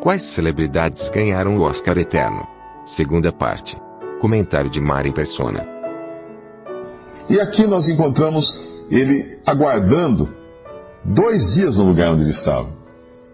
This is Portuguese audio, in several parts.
Quais celebridades ganharam o Oscar Eterno? Segunda parte. Comentário de Mari Persona. E aqui nós encontramos ele aguardando dois dias no lugar onde ele estava.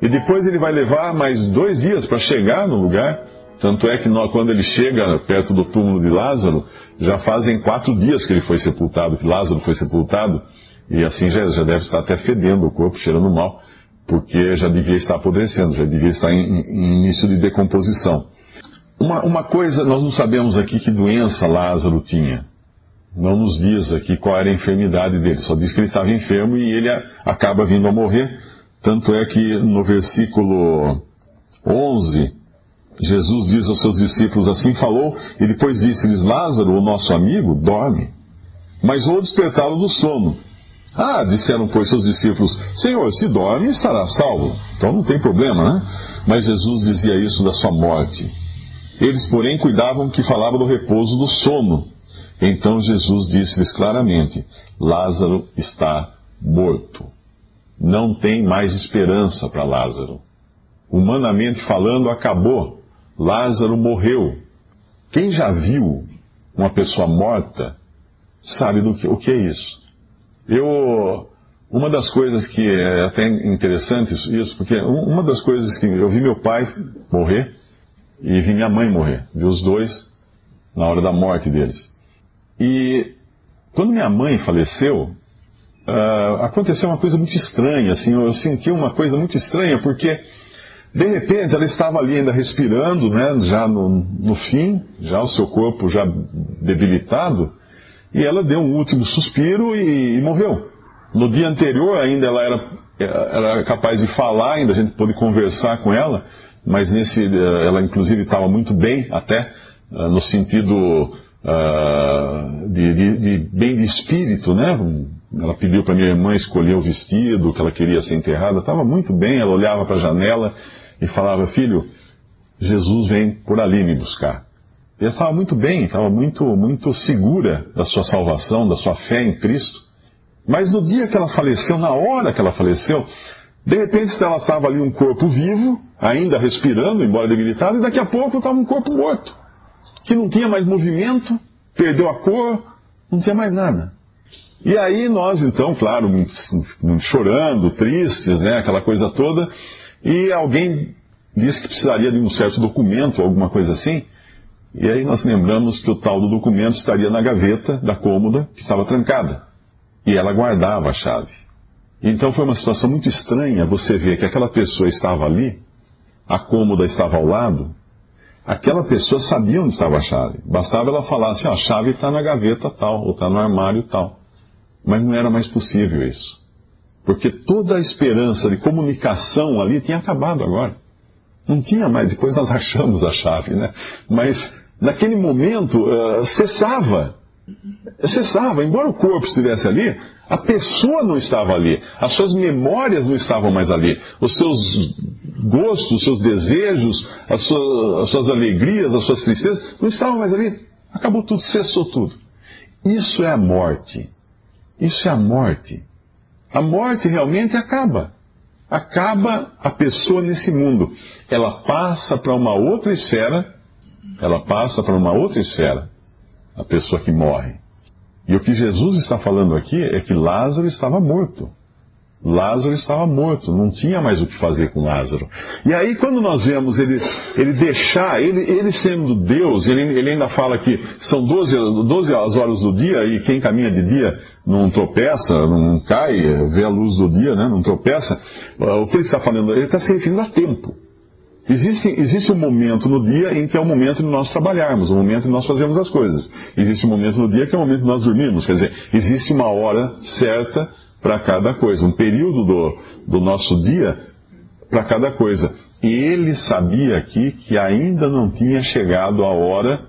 E depois ele vai levar mais dois dias para chegar no lugar. Tanto é que quando ele chega perto do túmulo de Lázaro, já fazem quatro dias que ele foi sepultado, que Lázaro foi sepultado, e assim já, já deve estar até fedendo o corpo, cheirando mal, porque já devia estar apodrecendo, já devia estar em, em início de decomposição. Uma, uma coisa, nós não sabemos aqui que doença Lázaro tinha. Não nos diz aqui qual era a enfermidade dele, só diz que ele estava enfermo e ele acaba vindo a morrer. Tanto é que no versículo 11, Jesus diz aos seus discípulos: Assim falou, e depois disse-lhes: Lázaro, o nosso amigo, dorme, mas vou despertá-lo do sono. Ah, disseram, pois, seus discípulos: Senhor, se dorme, estará salvo. Então não tem problema, né? Mas Jesus dizia isso da sua morte. Eles, porém, cuidavam que falava do repouso do sono. Então Jesus disse-lhes claramente: Lázaro está morto. Não tem mais esperança para Lázaro. Humanamente falando, acabou. Lázaro morreu. Quem já viu uma pessoa morta sabe do que, o que é isso. Eu, uma das coisas que é até interessante isso, porque uma das coisas que eu vi meu pai morrer e vi minha mãe morrer, vi os dois na hora da morte deles. E quando minha mãe faleceu, uh, aconteceu uma coisa muito estranha, assim, eu senti uma coisa muito estranha, porque de repente ela estava ali ainda respirando, né, já no, no fim, já o seu corpo já debilitado, e ela deu um último suspiro e, e morreu. No dia anterior ainda ela era, era capaz de falar, ainda a gente pôde conversar com ela, mas nesse, ela inclusive estava muito bem até, no sentido uh, de, de, de, bem de espírito, né? Ela pediu para minha irmã escolher o vestido que ela queria ser enterrada, estava muito bem, ela olhava para a janela e falava, filho, Jesus vem por ali me buscar. E ela estava muito bem, estava muito, muito segura da sua salvação, da sua fé em Cristo. Mas no dia que ela faleceu, na hora que ela faleceu, de repente ela estava ali um corpo vivo, ainda respirando, embora debilitado, e daqui a pouco estava um corpo morto que não tinha mais movimento, perdeu a cor, não tinha mais nada. E aí nós, então, claro, chorando, tristes, né, aquela coisa toda, e alguém disse que precisaria de um certo documento, alguma coisa assim, e aí nós lembramos que o tal do documento estaria na gaveta da cômoda, que estava trancada, e ela guardava a chave. Então foi uma situação muito estranha você ver que aquela pessoa estava ali, a cômoda estava ao lado, aquela pessoa sabia onde estava a chave. Bastava ela falar assim, a chave está na gaveta tal, ou está no armário tal. Mas não era mais possível isso. Porque toda a esperança de comunicação ali tinha acabado agora. Não tinha mais, depois nós achamos a chave, né? Mas naquele momento uh, cessava. Cessava, embora o corpo estivesse ali, a pessoa não estava ali, as suas memórias não estavam mais ali, os seus gostos, os seus desejos, as suas, as suas alegrias, as suas tristezas, não estavam mais ali. Acabou tudo, cessou tudo. Isso é a morte. Isso é a morte. A morte realmente acaba. Acaba a pessoa nesse mundo. Ela passa para uma outra esfera. Ela passa para uma outra esfera. A pessoa que morre. E o que Jesus está falando aqui é que Lázaro estava morto. Lázaro estava morto, não tinha mais o que fazer com Lázaro. E aí, quando nós vemos ele, ele deixar, ele, ele sendo Deus, ele, ele ainda fala que são 12, 12 as horas do dia e quem caminha de dia não tropeça, não cai, vê a luz do dia, né, não tropeça. O que ele está falando? Ele está se referindo a tempo. Existe, existe um momento no dia em que é o momento de nós trabalharmos, o momento de nós fazermos as coisas. Existe um momento no dia que é o momento de nós dormirmos. Quer dizer, existe uma hora certa para cada coisa, um período do, do nosso dia para cada coisa. E ele sabia aqui que ainda não tinha chegado a hora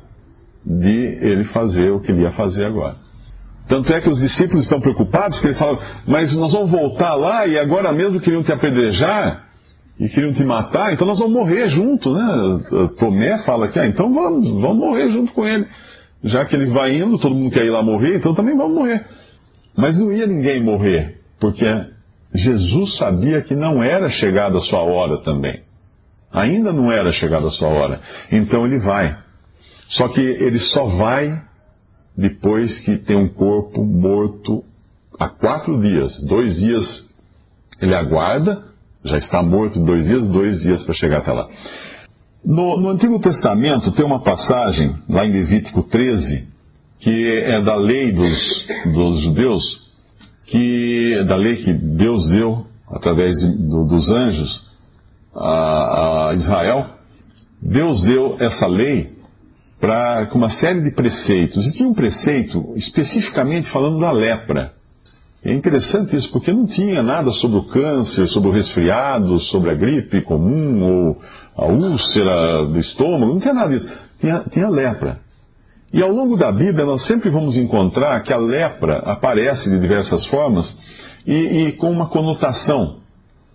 de ele fazer o que ele ia fazer agora. Tanto é que os discípulos estão preocupados, porque ele fala, mas nós vamos voltar lá e agora mesmo queriam te apedrejar e queriam te matar, então nós vamos morrer junto, né? Tomé fala que, ah, então vamos, vamos morrer junto com ele. Já que ele vai indo, todo mundo quer ir lá morrer, então também vamos morrer. Mas não ia ninguém morrer, porque Jesus sabia que não era chegada a sua hora também. Ainda não era chegada a sua hora. Então ele vai. Só que ele só vai depois que tem um corpo morto há quatro dias. Dois dias ele aguarda, já está morto dois dias, dois dias para chegar até lá. No, no, Antigo Testamento tem uma passagem, lá em Levítico 13, que é da lei dos, dos judeus, que da lei que Deus deu através do, dos anjos a, a Israel. Deus deu essa lei para com uma série de preceitos. E tinha um preceito especificamente falando da lepra. É interessante isso, porque não tinha nada sobre o câncer, sobre o resfriado, sobre a gripe comum ou a úlcera do estômago, não tinha nada disso. Tinha, tinha lepra. E ao longo da Bíblia nós sempre vamos encontrar que a lepra aparece de diversas formas e, e com uma conotação,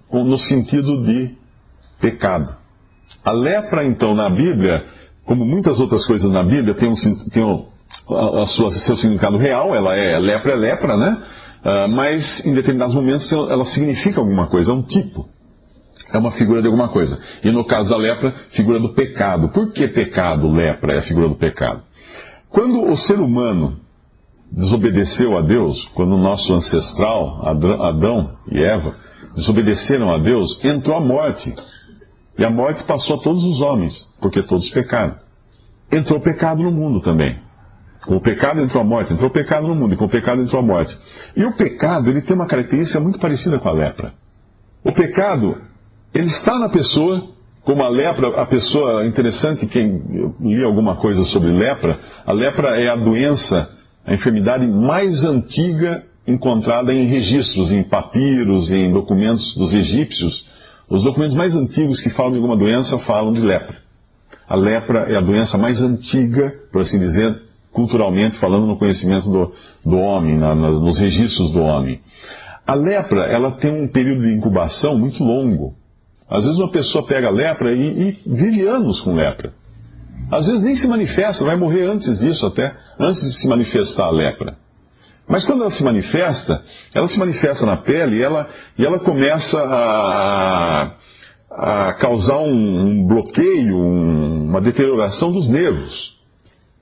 com, no sentido de pecado. A lepra, então, na Bíblia, como muitas outras coisas na Bíblia, tem, um, tem um, a, a sua, seu significado real, ela é lepra, é lepra, né? Uh, mas em determinados momentos ela significa alguma coisa, é um tipo. É uma figura de alguma coisa. E no caso da lepra, figura do pecado. Por que pecado, lepra, é a figura do pecado? Quando o ser humano desobedeceu a Deus, quando o nosso ancestral, Adão e Eva, desobedeceram a Deus, entrou a morte. E a morte passou a todos os homens, porque todos pecaram. Entrou pecado no mundo também. Com o pecado entrou a morte, entrou o pecado no mundo, e com o pecado entrou a morte. E o pecado, ele tem uma característica muito parecida com a lepra. O pecado, ele está na pessoa, como a lepra, a pessoa, interessante, quem li alguma coisa sobre lepra, a lepra é a doença, a enfermidade mais antiga encontrada em registros, em papiros, em documentos dos egípcios, os documentos mais antigos que falam de alguma doença falam de lepra. A lepra é a doença mais antiga, por assim dizer, culturalmente falando, no conhecimento do, do homem, na, nas, nos registros do homem. A lepra, ela tem um período de incubação muito longo. Às vezes uma pessoa pega lepra e, e vive anos com lepra. Às vezes nem se manifesta, vai morrer antes disso até, antes de se manifestar a lepra. Mas quando ela se manifesta, ela se manifesta na pele e ela, e ela começa a, a causar um, um bloqueio, um, uma deterioração dos nervos.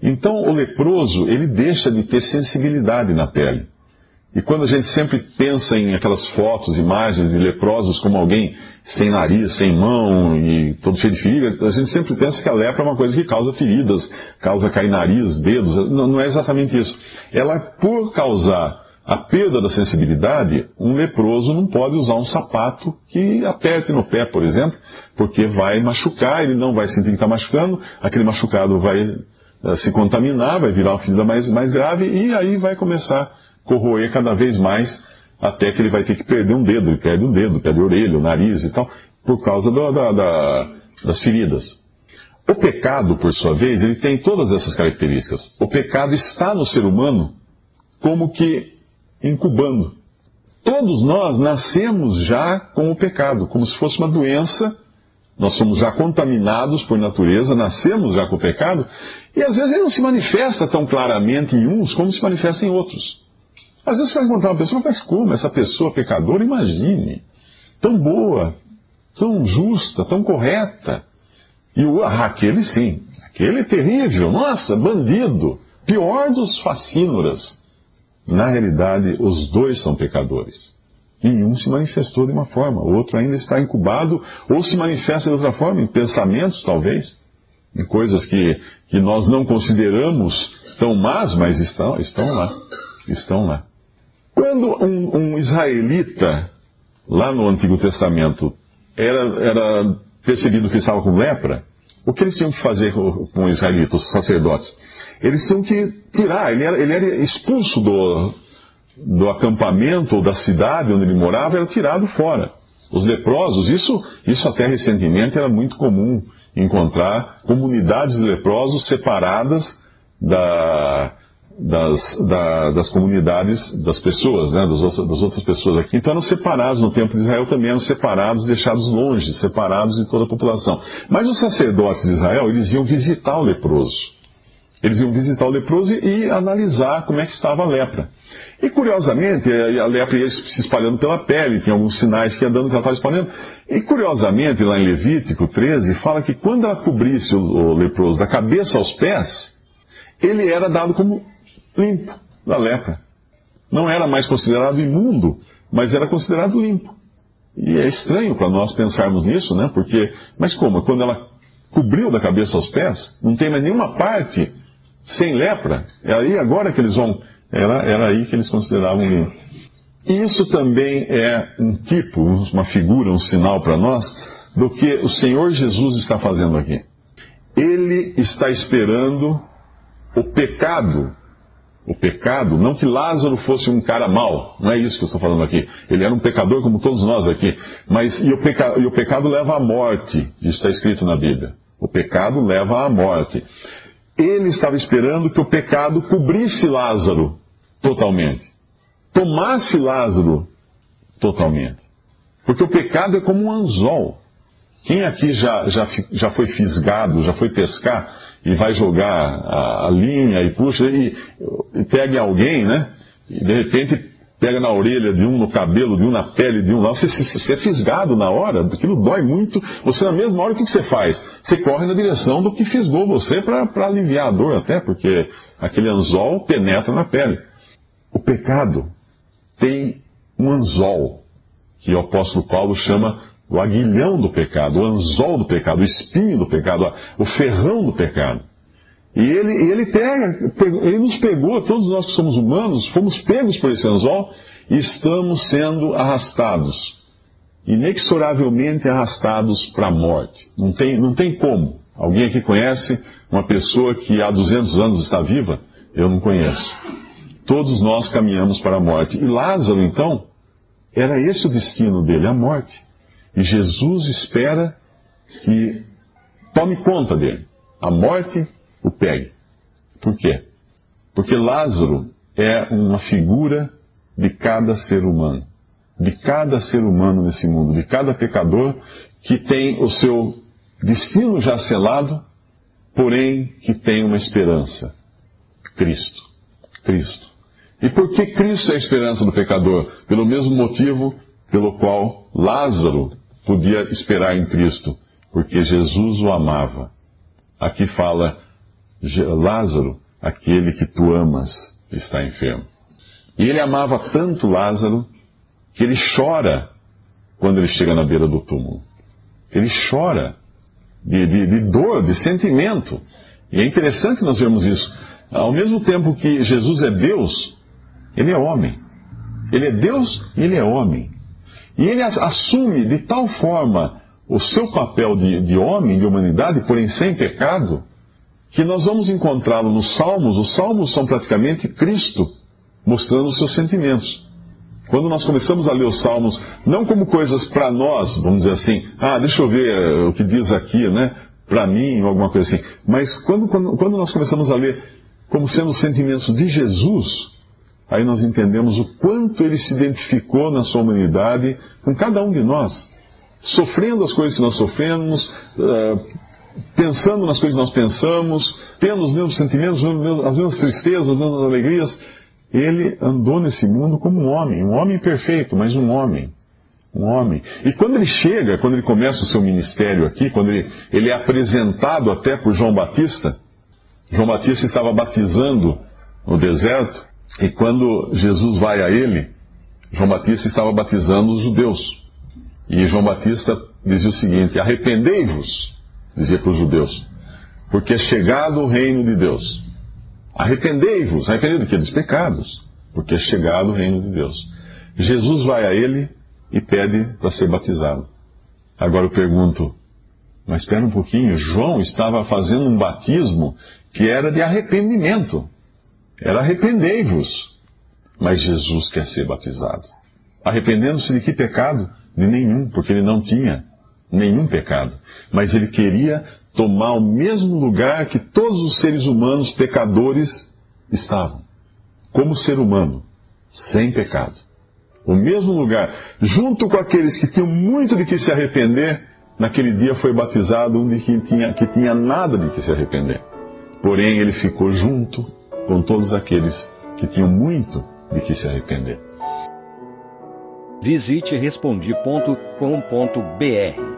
Então o leproso, ele deixa de ter sensibilidade na pele. E quando a gente sempre pensa em aquelas fotos, imagens de leprosos como alguém sem nariz, sem mão e todo cheio de ferida, a gente sempre pensa que a lepra é uma coisa que causa feridas, causa cair nariz, dedos. Não, não é exatamente isso. Ela, por causar a perda da sensibilidade, um leproso não pode usar um sapato que aperte no pé, por exemplo, porque vai machucar, ele não vai sentir que está machucando, aquele machucado vai se contaminar, vai virar uma ferida mais, mais grave e aí vai começar corroer cada vez mais, até que ele vai ter que perder um dedo, ele perde um dedo, perde a orelha, o nariz e tal, por causa do, da, da, das feridas. O pecado, por sua vez, ele tem todas essas características. O pecado está no ser humano como que incubando. Todos nós nascemos já com o pecado, como se fosse uma doença. Nós somos já contaminados por natureza, nascemos já com o pecado, e às vezes ele não se manifesta tão claramente em uns como se manifesta em outros. Às vezes você vai encontrar uma pessoa, mas como? Essa pessoa pecadora, imagine. Tão boa, tão justa, tão correta. E o, ah, aquele sim, aquele terrível, nossa, bandido, pior dos facínoras. Na realidade, os dois são pecadores. E um se manifestou de uma forma, o outro ainda está incubado, ou se manifesta de outra forma, em pensamentos, talvez, em coisas que, que nós não consideramos tão más, mas estão, estão lá. Estão lá. Quando um, um israelita, lá no Antigo Testamento, era, era percebido que estava com lepra, o que eles tinham que fazer com, com o israelita, os sacerdotes? Eles tinham que tirar, ele era, ele era expulso do, do acampamento ou da cidade onde ele morava era tirado fora. Os leprosos, isso, isso até recentemente era muito comum encontrar comunidades de leprosos separadas da, das, da, das comunidades das pessoas, né, das, outras, das outras pessoas aqui. Então eram separados no tempo de Israel também eram separados, deixados longe, separados de toda a população. Mas os sacerdotes de Israel, eles iam visitar o leproso. Eles iam visitar o leproso e analisar como é que estava a lepra. E curiosamente, a lepra ia se espalhando pela pele, tem alguns sinais que ia dando que ela estava espalhando. E curiosamente, lá em Levítico 13, fala que quando ela cobrisse o, o leproso da cabeça aos pés, ele era dado como limpo da lepra. Não era mais considerado imundo, mas era considerado limpo. E é estranho para nós pensarmos nisso, né? Porque, mas como? Quando ela cobriu da cabeça aos pés, não tem mais nenhuma parte sem lepra. É aí agora que eles vão. Era, era aí que eles consideravam limpo. E isso também é um tipo, uma figura, um sinal para nós do que o Senhor Jesus está fazendo aqui. Ele está esperando o pecado. O pecado, não que Lázaro fosse um cara mau, não é isso que eu estou falando aqui. Ele era um pecador como todos nós aqui. Mas e o, peca, e o pecado leva à morte, isso está escrito na Bíblia. O pecado leva à morte ele estava esperando que o pecado cobrisse Lázaro totalmente, tomasse Lázaro totalmente. Porque o pecado é como um anzol. Quem aqui já, já, já foi fisgado, já foi pescar e vai jogar a, a linha e puxa e, e pega alguém, né? E de repente pega na orelha de um, no cabelo de um, na pele de um, lá, você, você é fisgado na hora, aquilo dói muito. Você, na mesma hora, o que você faz? Você corre na direção do que fisgou você para aliviar a dor, até, porque aquele anzol penetra na pele. O pecado tem um anzol, que o apóstolo Paulo chama o aguilhão do pecado, o anzol do pecado, o espinho do pecado, o ferrão do pecado. E ele, ele pega, ele nos pegou, todos nós que somos humanos, fomos pegos por esse anzol e estamos sendo arrastados, inexoravelmente arrastados para a morte. Não tem, não tem como. Alguém aqui conhece uma pessoa que há 200 anos está viva? Eu não conheço. Todos nós caminhamos para a morte. E Lázaro, então, era esse o destino dele, a morte. E Jesus espera que tome conta dele. A morte o pegue. Por quê? Porque Lázaro é uma figura de cada ser humano, de cada ser humano nesse mundo, de cada pecador que tem o seu destino já selado, porém que tem uma esperança: Cristo. Cristo. E por que Cristo é a esperança do pecador? Pelo mesmo motivo pelo qual Lázaro podia esperar em Cristo, porque Jesus o amava. Aqui fala Lázaro, aquele que tu amas, está enfermo. E ele amava tanto Lázaro que ele chora quando ele chega na beira do túmulo. Ele chora de, de, de dor, de sentimento. E é interessante nós vermos isso. Ao mesmo tempo que Jesus é Deus, ele é homem. Ele é Deus e ele é homem. E ele assume de tal forma o seu papel de, de homem, de humanidade, porém sem pecado, que nós vamos encontrá-lo nos Salmos. Os Salmos são praticamente Cristo mostrando os seus sentimentos. Quando nós começamos a ler os Salmos, não como coisas para nós, vamos dizer assim, ah, deixa eu ver eh, o que diz aqui, né, para mim, ou alguma coisa assim, mas quando, quando, quando nós começamos a ler como sendo os sentimentos de Jesus, aí nós entendemos o quanto ele se identificou na sua humanidade com cada um de nós, sofrendo as coisas que nós sofremos, uh, pensando nas coisas que nós pensamos, tendo os mesmos sentimentos, as mesmas tristezas, as mesmas alegrias. Ele andou nesse mundo como um homem, um homem perfeito, mas um homem. Um homem. E quando ele chega, quando ele começa o seu ministério aqui, quando ele, ele é apresentado até por João Batista, João Batista estava batizando no deserto, e quando Jesus vai a ele, João Batista estava batizando os judeus. E João Batista dizia o seguinte: Arrependei-vos dizia para os judeus, porque é chegado o reino de Deus. Arrependei-vos, arrependei do que? Dos pecados, porque é chegado o reino de Deus. Jesus vai a ele e pede para ser batizado. Agora eu pergunto, mas espera um pouquinho, João estava fazendo um batismo que era de arrependimento. Era arrependei-vos. Mas Jesus quer ser batizado. Arrependendo-se de que pecado? De nenhum, porque ele não tinha nenhum pecado. Mas ele queria tomar o mesmo lugar que todos os seres humanos pecadores estavam. Como ser humano, sem pecado. O mesmo lugar, junto com aqueles que tinham muito de que se arrepender, naquele dia foi batizado um de que tinha, que tinha nada de que se arrepender. Porém, ele ficou junto com todos aqueles que tinham muito de que se arrepender. Visite respondi.com.br.